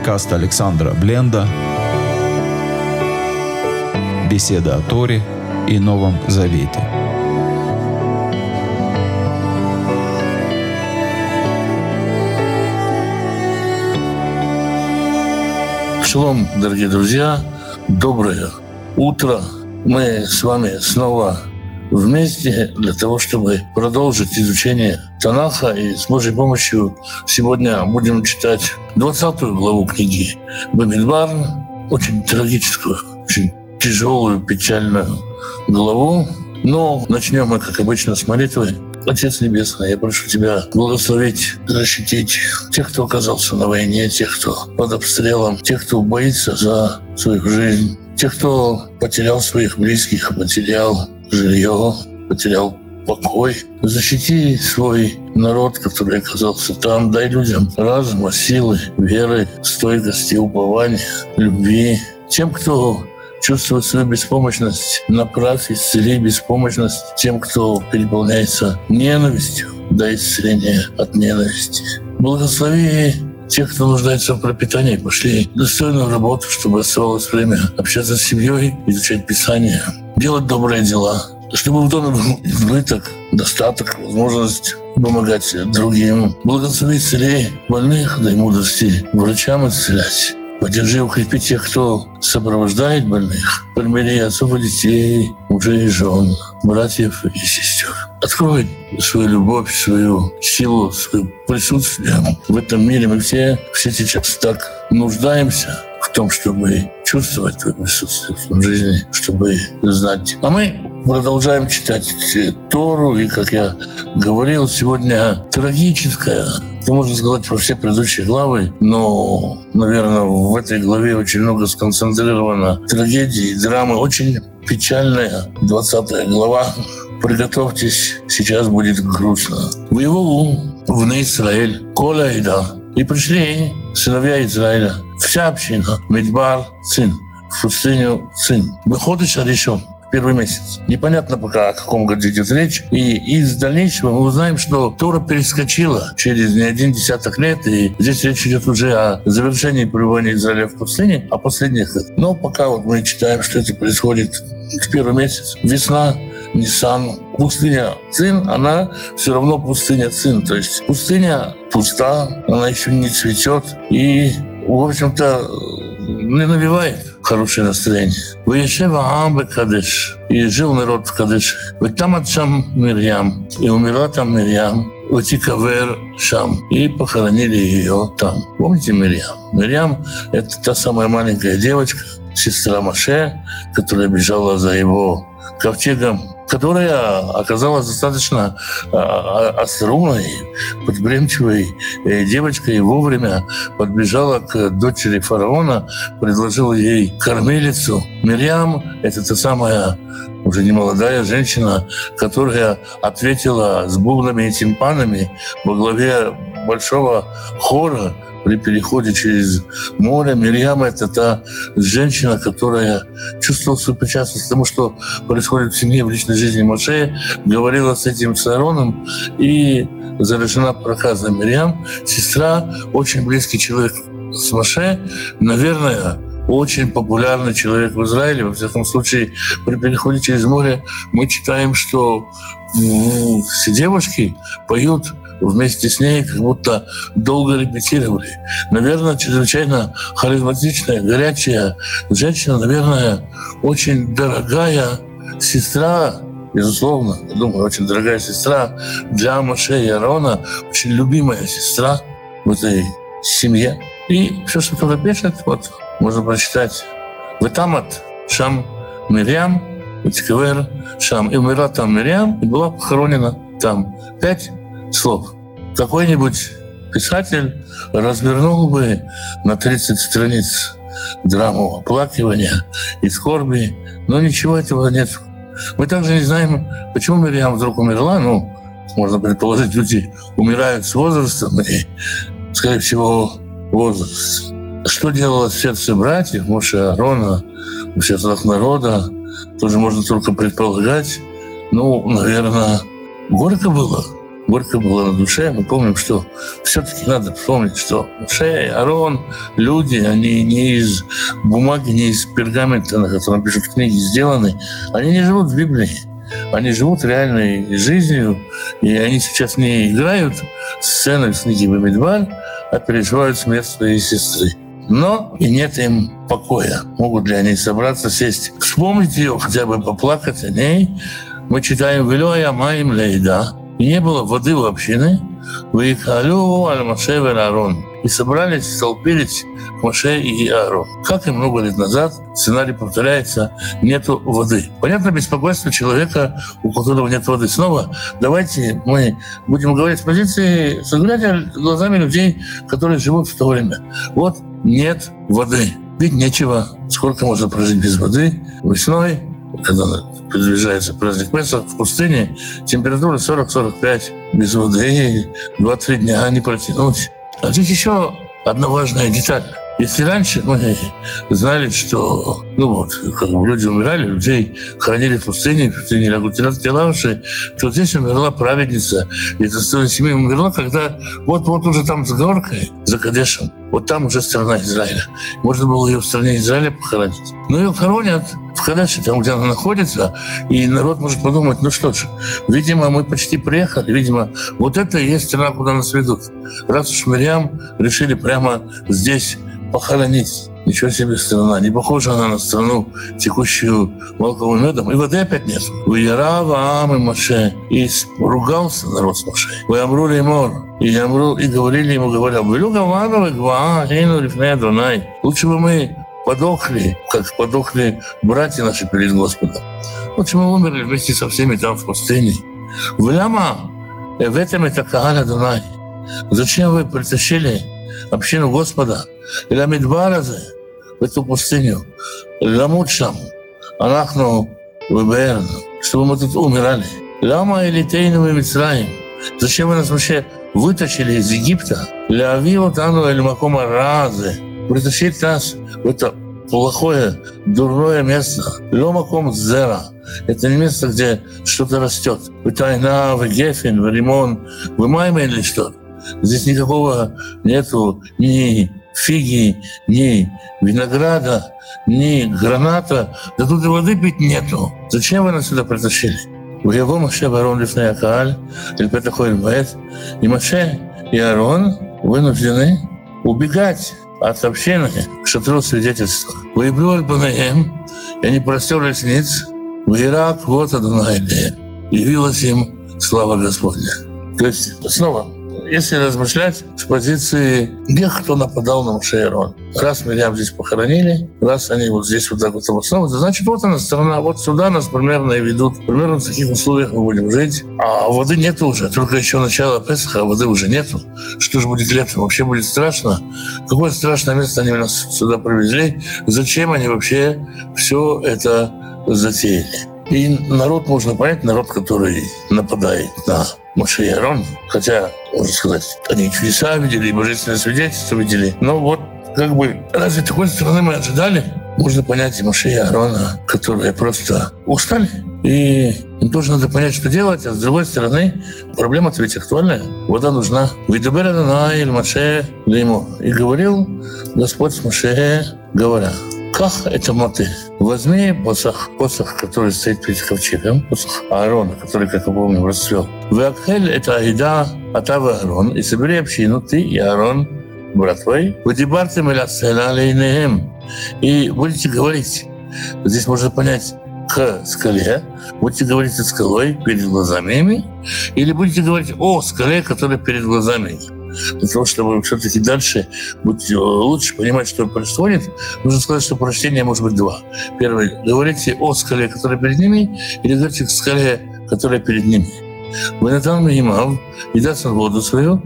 подкаст Александра Бленда «Беседа о Торе и Новом Завете». Шалом, дорогие друзья, доброе утро. Мы с вами снова вместе для того, чтобы продолжить изучение Танаха. И с Божьей помощью сегодня будем читать 20 главу книги Бамидбар, очень трагическую, очень тяжелую, печальную главу. Но начнем мы, как обычно, с молитвы. Отец Небесный, я прошу Тебя благословить, защитить тех, кто оказался на войне, тех, кто под обстрелом, тех, кто боится за свою жизнь, тех, кто потерял своих близких, потерял жилье, потерял покой. Защити свой народ, который оказался там. Дай людям разума, силы, веры, стойкости, упования, любви. Тем, кто чувствует свою беспомощность, направь исцели беспомощность тем, кто переполняется ненавистью, дай исцеление от ненависти. Благослови тех, кто нуждается в пропитании, пошли достойную работу, чтобы оставалось время общаться с семьей, изучать Писание, делать добрые дела, чтобы в доме был избыток, достаток, возможность помогать другим. Благослови целей больных, дай мудрости врачам исцелять. Поддержи, укрепи тех, кто сопровождает больных. Примири отцов и детей, мужей и жен, братьев и сестер. Открой свою любовь, свою силу, свое присутствие в этом мире. Мы все, все сейчас так нуждаемся в том, чтобы чувствовать твое присутствие в жизни, чтобы знать. А мы продолжаем читать Тору, и, как я говорил, сегодня трагическая это можно сказать про все предыдущие главы, но, наверное, в этой главе очень много сконцентрировано трагедии, драмы. Очень печальная 20 глава. Приготовьтесь, сейчас будет грустно. В его в Израиль, Коля и да. И пришли сыновья Израиля, вся община, Медбар, сын, в пустыню сын. Выходишь, решен первый месяц. Непонятно пока, о каком году идет речь. И из дальнейшего мы узнаем, что Тора перескочила через не один десяток лет, и здесь речь идет уже о завершении пребывания Израиля в пустыне, о последних. Но пока вот мы читаем, что это происходит в первый месяц. Весна, Ниссан, пустыня Цин, она все равно пустыня Цин. То есть пустыня пуста, она еще не цветет. И, в общем-то, не навевает хорошее настроение. Ваешева Аам Кадеш. И жил народ в Кадеше. Ведь там отцам Мирьям. И умерла там Мирьям. Ватикавер Шам. И похоронили ее там. Помните Мирьям? Мирьям — это та самая маленькая девочка, сестра Маше, которая бежала за его ковчегом которая оказалась достаточно а, а, остроумной, подбремчивой э, девочкой и вовремя подбежала к дочери фараона, предложила ей кормилицу. Мирьям — это та самая уже не молодая женщина, которая ответила с бубнами и тимпанами во главе большого хора при переходе через море. Мирьям — это та женщина, которая чувствовала свою причастность к тому, что происходит в семье, в личной жизни Моше, говорила с этим Саароном и завершена проказа Мирьям. Сестра, очень близкий человек с Моше, наверное, очень популярный человек в Израиле. Во всяком случае, при переходе через море мы читаем, что все девушки поют вместе с ней как будто долго репетировали. Наверное, чрезвычайно харизматичная, горячая женщина, наверное, очень дорогая сестра, безусловно, я думаю, очень дорогая сестра для Маше и Арона, очень любимая сестра в этой семье. И все, что туда пишет, вот можно прочитать. Ветамат Шам Мирьям, Витикавер Шам. И умерла там Мирьям, и была похоронена там. Пять слов. Какой-нибудь писатель развернул бы на 30 страниц драму оплакивания и скорби, но ничего этого нет. Мы также не знаем, почему Мирьям вдруг умерла. Ну, можно предположить, люди умирают с возрастом, и, скорее всего, возраст. Что делало сердце братьев, Моше Арона, у сердцах народа, тоже можно только предполагать. Ну, наверное, горько было горько было на душе. Мы помним, что все-таки надо вспомнить, что Моше, Арон, люди, они не из бумаги, не из пергамента, на котором пишут книги, сделаны. Они не живут в Библии. Они живут реальной жизнью, и они сейчас не играют сцены в книге Бамидбаль, а переживают смерть своей сестры. Но и нет им покоя. Могут ли они собраться, сесть, вспомнить ее, хотя бы поплакать о ней. Мы читаем «Велоя маим лейда», и не было воды в общины, «Ваикалю аль Маше Аарон». И собрались, столпились Моше и Аарон. Как и много лет назад, сценарий повторяется, нету воды. Понятно, беспокойство человека, у которого нет воды. Снова давайте мы будем говорить с позиции, взглядя глазами людей, которые живут в то время. Вот нет воды. Пить нечего. Сколько можно прожить без воды? Весной, когда приближается праздник Песах, в пустыне температура 40-45 без воды, 2-3 дня не протянуть. А здесь еще одна важная деталь. Если раньше мы знали, что ну вот, как бы люди умирали, людей хоронили в пустыне, в пустыне Лягутинат Келавши, то здесь умерла праведница. И эта семья умерла, когда вот-вот уже там за горкой, за Кадешем, вот там уже страна Израиля. Можно было ее в стране Израиля похоронить. Но ее хоронят Кадеше, там, где она находится, и народ может подумать, ну что ж, видимо, мы почти приехали, видимо, вот это и есть страна, куда нас ведут. Раз уж Мирьям решили прямо здесь похоронить. Ничего себе страна. Не похожа она на страну, текущую и медом. И воды опять нет. Уярава Ам и Маше. И ругался народ с Маше. Вы амрули мор. И, амру, и говорили ему, говоря, «Велю гавановы гва, гейну рифнея Дунай». Лучше бы мы подохли, как подохли братья наши перед Господом. В общем, мы умерли вместе со всеми там в пустыне. В Ляма, э, в этом это Кааля Дунай. Зачем вы притащили общину Господа? Лямидбаразы, в эту пустыню. Лямучам, Анахну, ВБР, чтобы мы тут умирали. Лама и Тейну и Мицраим. Зачем вы нас вообще вытащили из Египта? Лявио Тану Эль Макома Разы Притащить нас в это плохое, дурное место. Ломаком зера. Это не место, где что-то растет. Вы тайна, вы гефин, вы лимон, вы майма или что-то. Здесь никакого нету ни фиги, ни винограда, ни граната. Да тут и воды пить нету. Зачем вы нас сюда притащили? В его Маше Барон Лифней Акааль, или Петахой Баэт, и Маше и Арон вынуждены убегать от общины к шатру свидетельства. Выебру Альбанаем, и они простерлись ниц, в Ирак вот Адонайдея. Явилась им слава Господня. То есть снова если размышлять с позиции тех, кто нападал на Мушейрон. Раз меня здесь похоронили, раз они вот здесь вот так вот обосновываются, значит, вот она страна, вот сюда нас примерно и ведут. Примерно в таких условиях мы будем жить. А воды нет уже, только еще начало Песаха, а воды уже нету. Что же будет летом? Вообще будет страшно. Какое страшное место они нас сюда привезли? Зачем они вообще все это затеяли? И народ можно понять, народ, который нападает на Моше и Арон, хотя, можно сказать, они чудеса видели, божественное свидетельство видели. Но вот как бы разве такой стороны мы ожидали? Можно понять и Моше и Аарона, которые просто устали. И им тоже надо понять, что делать. А с другой стороны, проблема-то ведь актуальная. Вода нужна. Видабер Моше ему. И говорил Господь с Моше, говоря, как это моты? Возьми посох, посох, который стоит перед ковчегом, посох Аарона, который, как мы помним, расцвел. Веакхель — это Аида, Атава Аарон, и собери общину, ты и Аарон, брат твой, «Вадибартем или алейнеем» и будете говорить. Здесь можно понять, к скале, будете говорить со скалой перед глазами или будете говорить о скале, которая перед глазами для того, чтобы все-таки дальше быть э, лучше понимать, что происходит, нужно сказать, что прочтение может быть два. Первое, говорите о скале, которая перед ними, или говорите к скале, которая перед ними. Вы Ванатан Махимав, и даст он воду свою,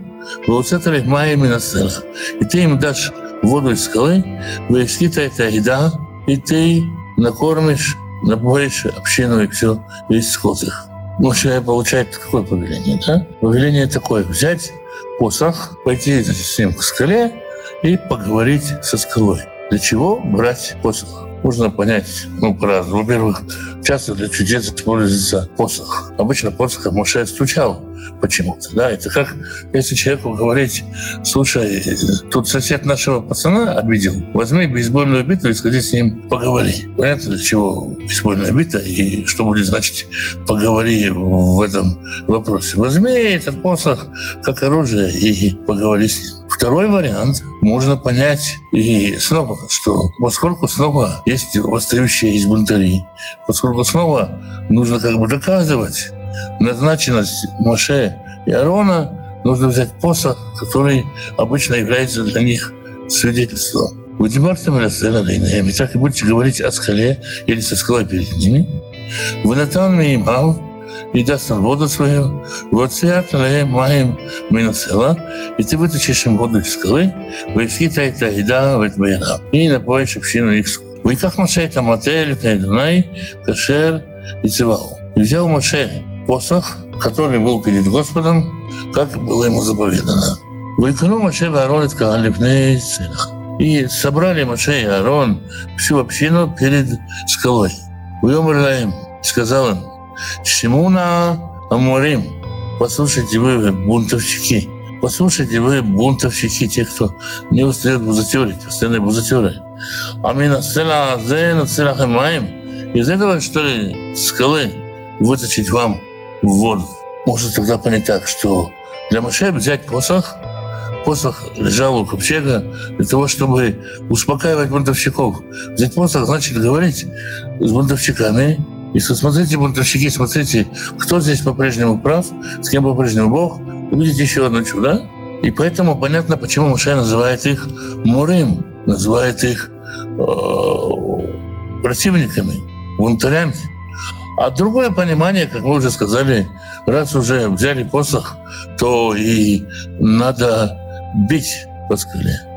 Вауцетали Майя Минасела. И ты им дашь воду из скалы, Ваискита это еда, и ты накормишь, напоишь общину и все, весь скот их. Моше получает какое повеление, да? Повеление такое, взять посох, пойти с ним к скале и поговорить со скалой. Для чего брать посох? Можно понять, ну, по-разному. Во-первых, часто для чудес используется посох. Обычно посох Моше стучал почему-то. Да, это как если человеку говорить, слушай, тут сосед нашего пацана обидел, возьми бейсбольную биту и сходи с ним поговори. Понятно, для чего бейсбольная бита и что будет значить поговори в этом вопросе. Возьми этот посох как оружие и поговори с ним. Второй вариант можно понять и снова, что поскольку снова есть восстающие из бунтари, поскольку снова нужно как бы доказывать назначенность Моше и Аарона, нужно взять посох, который обычно является для них свидетельством. Вы И так и будете говорить о скале или со скалой перед ними. Вы натан имал и даст им воду свою, вот свят маем минусела, и ты вытащишь им воду из скалы, высита это еда в это и напоишь общину их ויקח משה את המטה לפני אדוני, כשר יצבהו. И взял Моше посох, который был перед Господом, как было ему заповедано. Выкину Моше и Аарон и Кагалипней И собрали Моше и Аарон всю общину перед скалой. Уемр им, сказал им, Шимуна Амурим, послушайте вы, бунтовщики, послушайте вы, бунтовщики, те, кто не устает бузатерить, постоянные бузатеры. Амина сцена зена сцена хамаем. Из этого, что ли, скалы вытащить вам в воду. Можно тогда понять так, что для Моше взять посох, посох лежал у ковчега для того, чтобы успокаивать бунтовщиков. Взять посох значит говорить с бунтовщиками, и смотрите, бунтовщики, смотрите, кто здесь по-прежнему прав, с кем по-прежнему Бог. Увидите еще одно чудо. И поэтому понятно, почему Муше называет их Мурим, называет их э, противниками, бунтарями. А другое понимание, как мы уже сказали, раз уже взяли посох, то и надо бить по.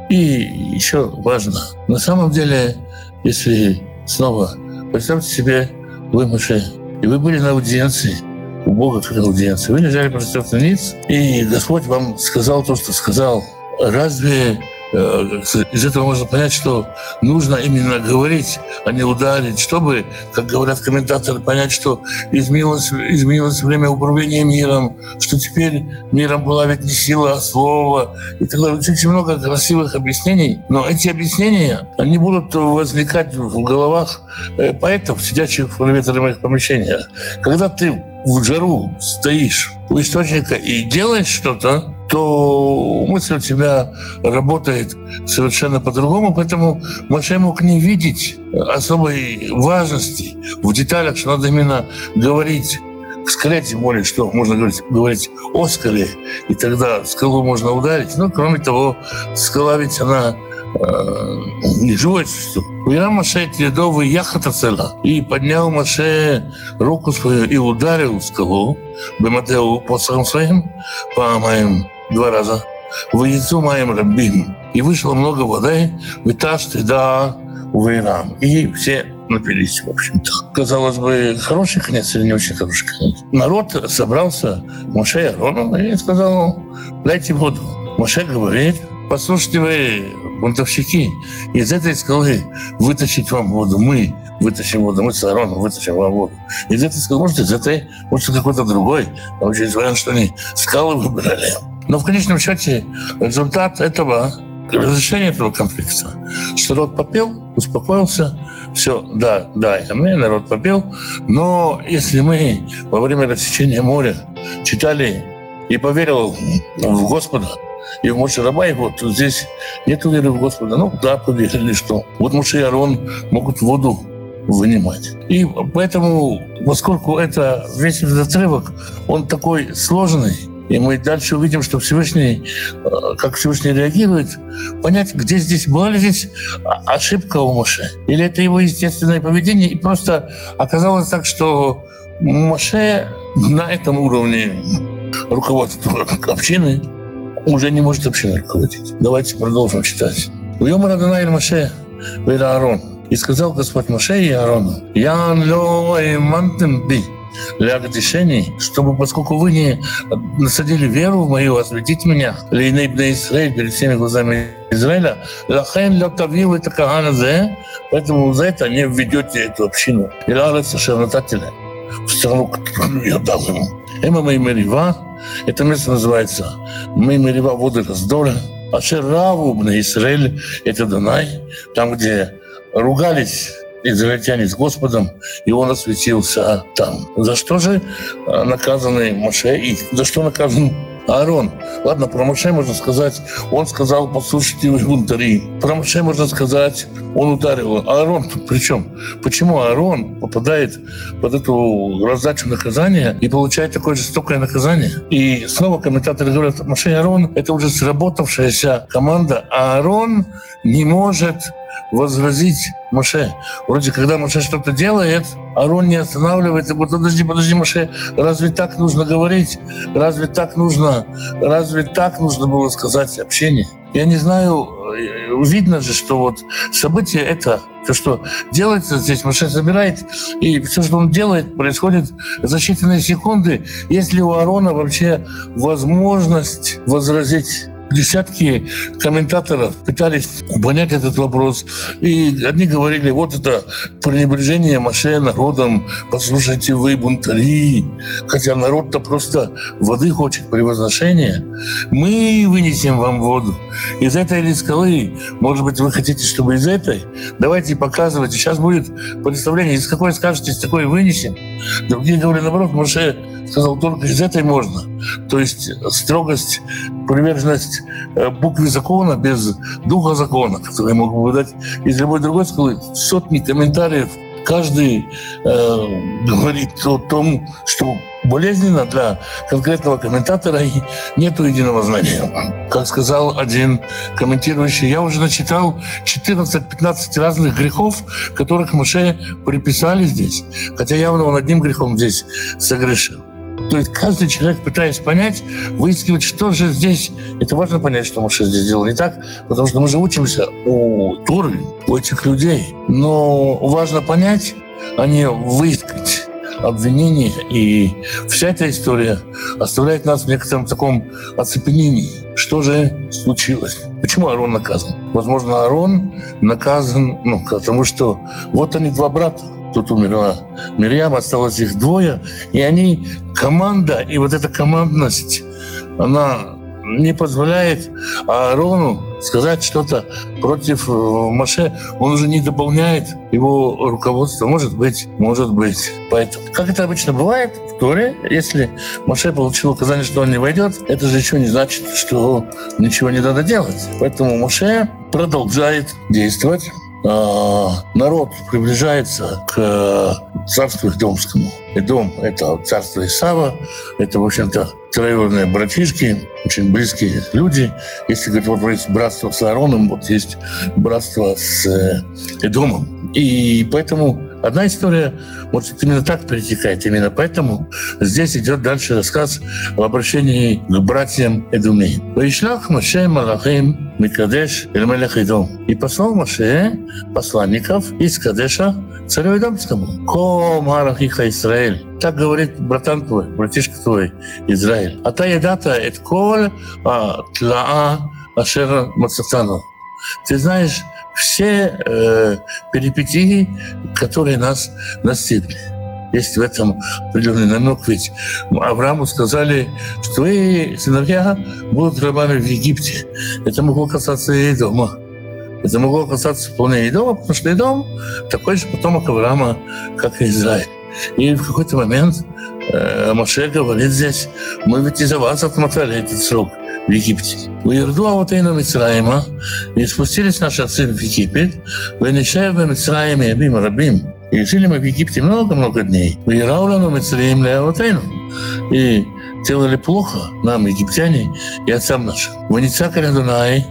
И еще важно, на самом деле, если снова представьте себе, вы Моше, и вы были на аудиенции, у Бога как аудиенции. Вы лежали просто ниц, и Господь вам сказал то, что сказал. Разве из этого можно понять, что нужно именно говорить, а не ударить, чтобы, как говорят комментаторы, понять, что изменилось, изменилось время управления миром, что теперь миром была ведь не сила, а слово. И так далее. Очень много красивых объяснений, но эти объяснения, они будут возникать в головах э, поэтов, сидящих в проветриваемых помещениях. Когда ты в жару стоишь у источника и делаешь что-то, то мысль у тебя работает совершенно по-другому, поэтому Маше мог не видеть особой важности в деталях, что надо именно говорить к скале, тем более, что можно говорить, говорить о скале, и тогда скалу можно ударить. Но, кроме того, скала ведь она э, не живое существо. Уйра Маше Тредовый яхата цела. И поднял Маше руку свою и ударил скалу, Бематеу посохом своим, по моим два раза. Выйцу моим рабим. И вышло много воды, витаж да в Иран. И все напились, в общем-то. Казалось бы, хороший конец или не очень хороший конец. Народ собрался, Моше и Арону, и сказал, дайте воду. Моше говорит, послушайте вы, бунтовщики, из этой скалы вытащить вам воду. Мы вытащим воду, мы с Ароном вытащим вам воду. Из этой скалы, может, из этой, может, какой-то другой. А очень вариант, что они скалы выбрали. Но в конечном счете результат этого разрешения этого конфликта, что народ попел, успокоился, все, да, да, мы, народ попел, но если мы во время рассечения моря читали и поверил в Господа, и в Моше раба его, то здесь нет веры в Господа. Ну да, поверили, что вот Моше и Арон могут воду вынимать. И поэтому, поскольку это весь этот отрывок, он такой сложный, и мы дальше увидим, что Всевышний, э, как Всевышний реагирует, понять, где здесь была ли здесь ошибка у Моше. Или это его естественное поведение. И просто оказалось так, что Моше на этом уровне руководства общины уже не может общиной руководить. Давайте продолжим читать. «Уйом Радонай Моше, Вера Аарон, и сказал Господь Моше и Аарону, «Ян ло эмантем би, для решений, чтобы, поскольку вы не насадили веру в мою, осветить меня, лейнейбна Израиль перед всеми глазами Израиля, лахен лёктавил это каганазе, поэтому за это не введете эту общину. И ларец шернатателя в страну, которую я дал ему. Эма мои мерива, Это место называется Мемерива воды раздора. Ашер Раву Израиль – это Дунай, там, где ругались израильтяне с Господом, и он осветился там. За что же э, наказаны Моше и за что наказан Аарон. Ладно, про Моше можно сказать, он сказал, послушайте вы бунтари. Про Моше можно сказать, он ударил. Аарон тут при чем? Почему Аарон попадает под эту раздачу наказания и получает такое жестокое наказание? И снова комментаторы говорят, Моше и Аарон — это уже сработавшаяся команда, а Аарон не может возразить Моше. Вроде, когда Моше что-то делает, Арон не останавливается. Говорит, подожди, подожди, Моше, разве так нужно говорить? Разве так нужно, разве так нужно было сказать общение? Я не знаю, э, видно же, что вот событие это, то, что делается здесь, Моше собирает, и все, что он делает, происходит за считанные секунды. Если у Арона вообще возможность возразить десятки комментаторов пытались понять этот вопрос. И одни говорили, вот это пренебрежение Маше народом, послушайте вы, бунтари. Хотя народ-то просто воды хочет, превозношения. Мы вынесем вам воду из этой или скалы. Может быть, вы хотите, чтобы из этой? Давайте показывайте. Сейчас будет представление. Из какой скажете, из такой вынесем. Другие говорили, наоборот, Маше сказал, только из этой можно. То есть строгость, приверженность э, букве закона без духа закона, который я мог бы выдать из любой другой скалы. Сотни комментариев. Каждый э, говорит о том, что болезненно для конкретного комментатора и нету единого знания. Как сказал один комментирующий, я уже начитал 14-15 разных грехов, которых Моше приписали здесь, хотя явно он одним грехом здесь согрешил. То есть каждый человек, пытаясь понять, выискивать, что же здесь. Это важно понять, что Моше здесь сделал не так, потому что мы же учимся у Туры, у этих людей. Но важно понять, а не выискать обвинения. И вся эта история оставляет нас в некотором таком оцепенении. Что же случилось? Почему Арон наказан? Возможно, Арон наказан, ну, потому что вот они два брата тут умерла Мирьям, осталось их двое, и они команда, и вот эта командность, она не позволяет Аарону сказать что-то против э, Маше. Он уже не дополняет его руководство. Может быть, может быть. Поэтому, как это обычно бывает в Торе, если Маше получил указание, что он не войдет, это же еще не значит, что ничего не надо делать. Поэтому Маше продолжает действовать. А, народ приближается к царству Идомскому. Идом — это царство Исава, это, в общем-то, троюродные братишки, очень близкие люди. Если говорить, вот есть братство с Аароном, вот есть братство с Эдомом. И поэтому Одна история может именно так перетекает. Именно поэтому здесь идет дальше рассказ об обращении к братьям Эдуми. «Ваишлах Моше Малахим Микадеш Эльмелех Идом». И послал Моше посланников из Кадеша царю Идомскому. «Ко Марахиха Израиль». Так говорит братан твой, братишка твой, Израиль. А та едата эт кол а тлаа ашер мацатану. Ты знаешь, все э, перипетии, которые нас настигли. Есть в этом определенный намек, ведь Аврааму сказали, что твои сыновья будут рабами в Египте. Это могло касаться и дома. Это могло касаться вполне и дома, потому что дом такой же потомок Авраама, как и Израиль. И в какой-то момент э, Моше говорит здесь, мы ведь из-за вас отмотали этот срок в Египте. «Уерду авотейну Мицраима, и спустились наши отцы в Египет, венешев в Мицраиме Абим Рабим, и жили мы в Египте много-много дней. Уирауляну Мицраим Леавотейну. И делали плохо нам, египтяне, и отцам нашим. Ваницакаря Дунай,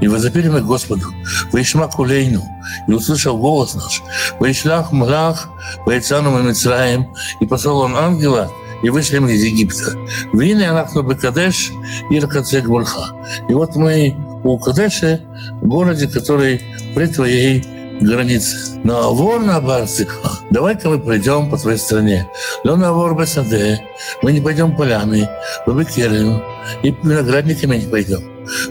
и возопили мы Господу, Ваишма Кулейну, и услышал голос наш, Ваишлах Млах, Ваицану Мицраим, и послал он ангела, и вышли мы из Египта. Вины Анахну Бекадеш и Ракацек Бульха. И вот мы у Кадеша, городе, который при твоей границе. Но вор на Барсиха, давай-ка мы пойдем по твоей стране. Но на вор Бесаде, мы не пойдем полями, в Бекерину, и виноградниками не пойдем.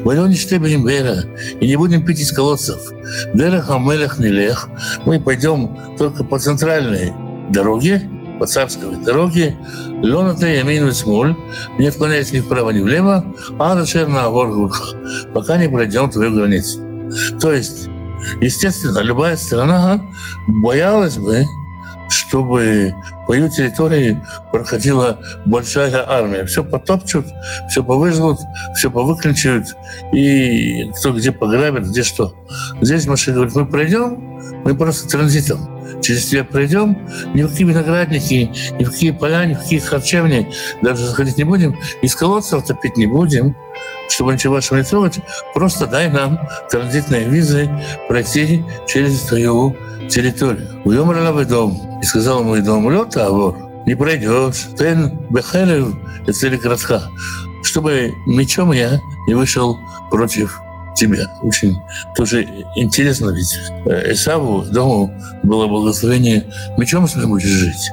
Мы не штебнем вера, и не будем пить из колодцев. Дерах Амелех Нелех, мы пойдем только по центральной дороге, по царской дороге, лената ямин смоль, не отклоняясь ни вправо, ни влево, а на горгурха, пока не пройдем твою границу. То есть, естественно, любая страна боялась бы, чтобы по ее территории проходила большая армия. Все потопчут, все повыжгут, все повыключают, и кто где пограбит, где что. Здесь Маша говорит, мы пройдем, мы просто транзитом через тебя пройдем, ни в какие виноградники, ни в какие поля, ни в какие харчевни даже заходить не будем, из колодцев топить не будем, чтобы ничего вашего не трогать, просто дай нам транзитные визы пройти через твою территорию. Уйом дом. И сказал мой дом, лед, авор, не пройдешь. Тен бехелев, это городка. Чтобы мечом я не вышел против тебя. Очень тоже интересно, ведь Исаву дому было благословение мечом своим будешь жить.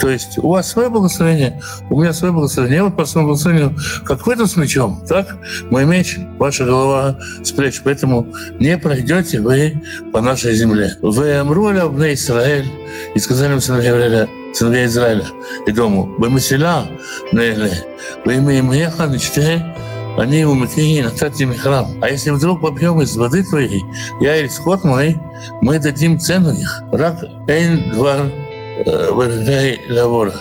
То есть у вас свое благословение, у меня свое благословение. Я вот по своему благословению, как вы тут с мечом, так мой меч, ваша голова с плеч. Поэтому не пройдете вы по нашей земле. Вы амруля в Израиль, и сказали сыновья Израиля, сыновья Израиля, и дому, вы мысля на вы они умыки натати храм. А если вдруг попьем из воды твоей, я и скот мой, мы дадим цену их. Рак эйн двар выражай лавора.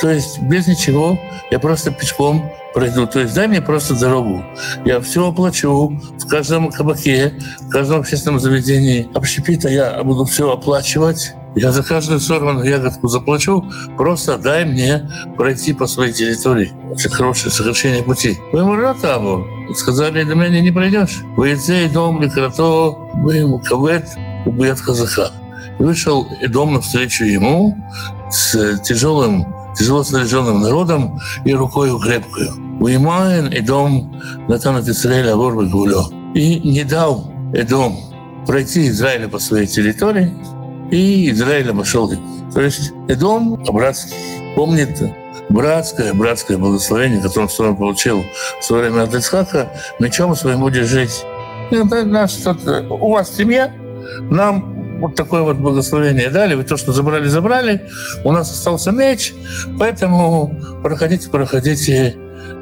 То есть без ничего я просто пешком пройду. То есть дай мне просто дорогу. Я все оплачу в каждом кабаке, в каждом общественном заведении. Общепита я буду все оплачивать. Я за каждую сорванную ягодку заплачу, просто дай мне пройти по своей территории. Очень хорошее сокращение пути. Вы ему ратабу. Сказали, до меня не пройдешь. Вы и дом, ликрато, вы ему кавет, убьет казаха. Вышел дом навстречу ему с тяжелым, тяжело снаряженным народом и рукой крепкую. Уимаен и дом Натана Израиля Ворбы Гулё. И не дал Эдом пройти Израиля по своей территории, и Израиль обошел их. То есть Эдом братский помнит братское, братское благословение, которое он получил в свое время от Ицхака, мечом своим будешь жить. Нас, у вас семья, нам вот такое вот благословение дали, вы то, что забрали, забрали, у нас остался меч, поэтому проходите, проходите,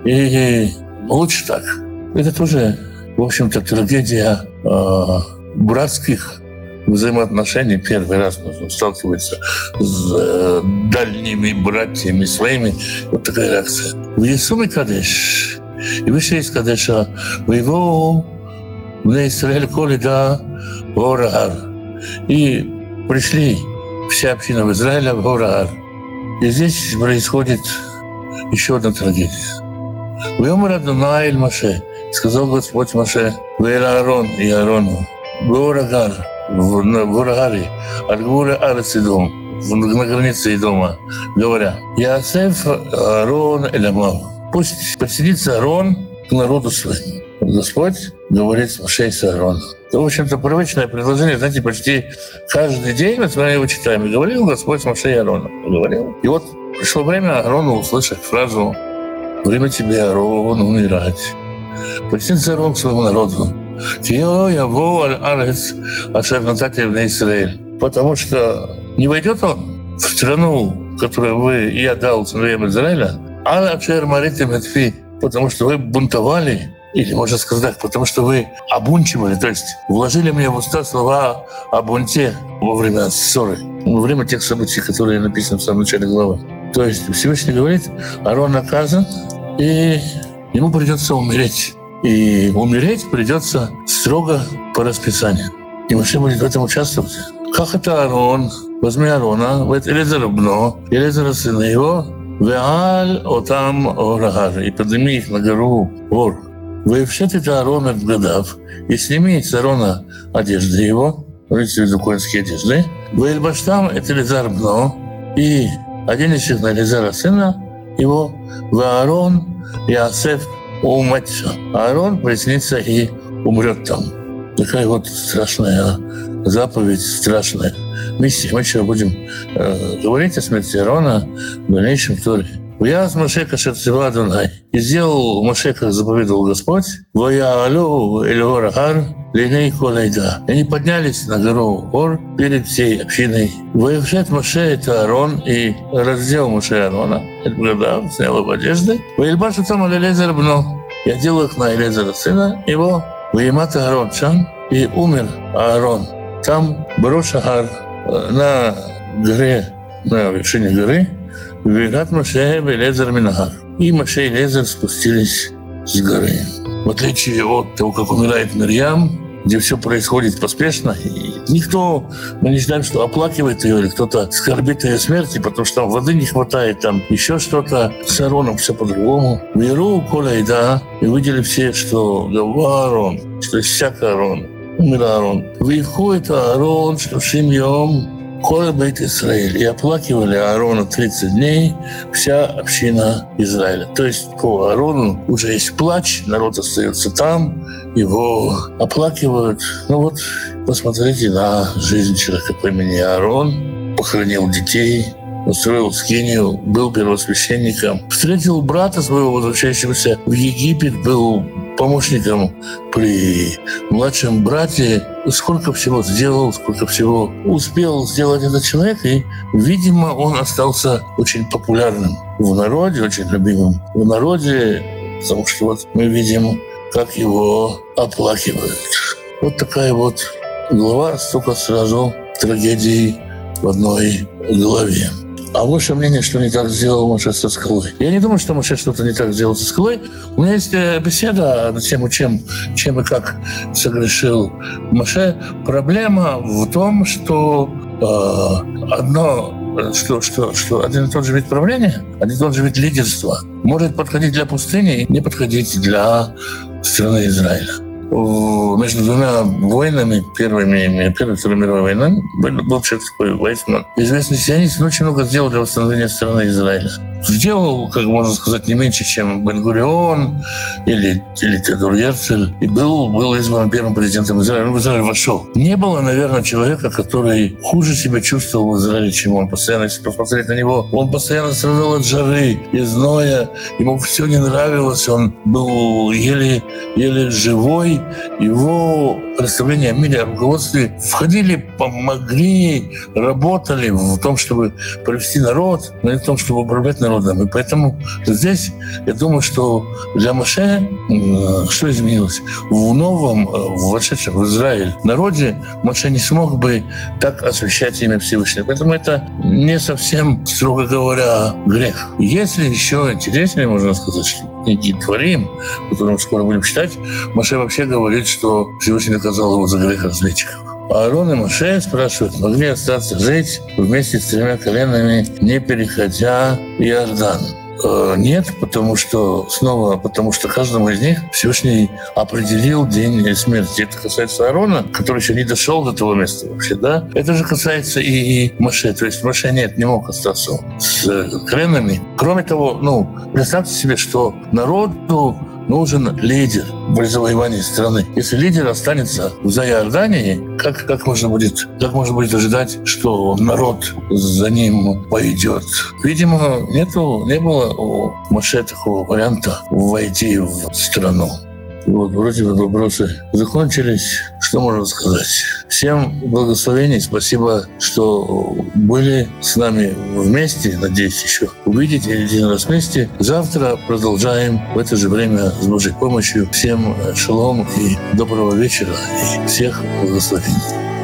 и лучше так. Это тоже, в общем-то, трагедия э, братских взаимоотношений первый раз сталкивается с э, дальними братьями своими. Вот такая реакция. В Иисуме Кадеш, и вышли из Кадеша, в его на Израиль коли да Орагар. И пришли вся община в Израиле в Орагар. И здесь происходит еще одна трагедия. В Йомар Адонай Маше, сказал Господь Маше, в Аарон и Аарону, в Орагар, в, Урагаре, от Гура Арацидом, на границе дома, говоря, Ясеф Аарон Элямав. Пусть подселится Аарон к народу своему. Господь говорит с Мошей с Аароном. Это, в общем-то, привычное предложение, знаете, почти каждый день, мы его читаем, и говорил Господь с Мошей и Аароном. Говорил. И вот пришло время Аарону услышать фразу «Время тебе, Аарон, умирать». Подтянется Аарон к своему народу. Кио яво арец ашер натати в Израиль. Потому что не войдет он в страну, которую вы я дал сыновьям Израиля, а ашер маритим потому что вы бунтовали, или можно сказать потому что вы обунчивали, то есть вложили мне в уста слова о бунте во время ссоры, во время тех событий, которые написаны в самом начале главы. То есть Всевышний говорит, Арон наказан, и ему придется умереть. И умереть придется строго по расписанию. И Маше будет в этом участвовать. Как это Арон? Возьми Арона, вот Элизера Бно, Элизера сына его, Веаль Отам Орагар, и подними их на гору Ор. Это Арона в годав, и сними с Арона одежды его, видите, в виду коинские одежды, Вельбаштам это Элизар Бно, и оденешь их на Элизара сына его, в и Асеф умать. Аарон приснится и умрет там. Такая вот страшная заповедь, страшная миссия. Мы еще будем э, говорить о смерти Аарона в дальнейшем туре. Я с Машека Шерцева Дунай. И сделал Моше, как заповедовал Господь, «Воя алю эльгор гар линей колейда». Они поднялись на гору Гор перед всей общиной. Воевшет Моше — это Аарон, и раздел Моше Аарона. Это года, снял его одежды. Воельбашу там Алелезер бно. Я делал их на Элезера сына его. Воемат Аарон Шам. И умер Аарон. Там Брошагар на горе, на вершине горы, Вегат Маше и Лезер Минагар. И Маше и Лезер спустились с горы. В отличие от того, как умирает Мирьям, где все происходит поспешно, и никто, мы не знаем, что оплакивает ее, или кто-то скорбит ее смерти, потому что там воды не хватает, там еще что-то. С Ароном все по-другому. Веру, Коля и да, и видели все, что Гаварон, что всяко Арон, умер Аарон. Выходит Аарон, что Шимьем, Коля Бейт. И оплакивали Аарона 30 дней вся община Израиля. То есть по Аарону уже есть плач, народ остается там, его оплакивают. Ну вот, посмотрите на жизнь человека по имени Аарон, похоронил детей, устроил скинию, был первосвященником, встретил брата своего, возвращающегося в Египет, был помощником при младшем брате. Сколько всего сделал, сколько всего успел сделать этот человек, и, видимо, он остался очень популярным в народе, очень любимым в народе, потому что вот мы видим, как его оплакивают. Вот такая вот глава, столько сразу трагедий в одной главе. А ваше мнение, что не так сделал Моше со скалой? Я не думаю, что Моше что-то не так сделал со скалой. У меня есть э, беседа на тему, чем, чем и как согрешил Моше. Проблема в том, что э, одно что, что, что один и тот же вид правления, один и тот же вид лидерства может подходить для пустыни и не подходить для страны Израиля между двумя войнами, первыми, Первой и Второй мировой войной, был, был человек такой Вайсман. Известный сионист, очень много сделал для восстановления страны Израиля. Сделал, как можно сказать, не меньше, чем Бен-Гурион или, или Теодор Герцель. И был, был избран первым президентом Израиля. Он в Израиль вошел. Не было, наверное, человека, который хуже себя чувствовал в Израиле, чем он. Постоянно, если посмотреть на него, он постоянно страдал от жары и зноя. Ему все не нравилось. Он был еле, еле живой. Его представления о мире, о руководстве входили, помогли, работали в том, чтобы провести народ, в том, чтобы управлять народом. И поэтому здесь я думаю, что для Маше что изменилось? В новом, э, вошедшем в Израиль народе Маше не смог бы так освещать имя Всевышнего. Поэтому это не совсем, строго говоря, грех. Если еще интереснее, можно сказать, что книги Творим, которую скоро будем читать, Маше вообще говорит, что Всевышний наказал его за грех разведчиков. Аарон и Моше спрашивают, могли остаться жить вместе с тремя коленами, не переходя Иордан. Э, нет, потому что снова, потому что каждому из них Всевышний определил день смерти. Это касается Аарона, который еще не дошел до того места вообще, да. Это же касается и, и Маше. То есть Маше нет, не мог остаться с коленами. Кроме того, ну, представьте себе, что народу нужен лидер в завоевании страны. Если лидер останется за Иорданией, как, как, можно будет, как можно будет ожидать, что народ за ним пойдет? Видимо, нету, не было у Моше такого варианта войти в страну. Вот, вроде бы вопросы закончились. Что можно сказать? Всем благословений. Спасибо, что были с нами вместе. Надеюсь, еще увидите один раз вместе. Завтра продолжаем в это же время с Божьей помощью. Всем шалом и доброго вечера. И всех благословений.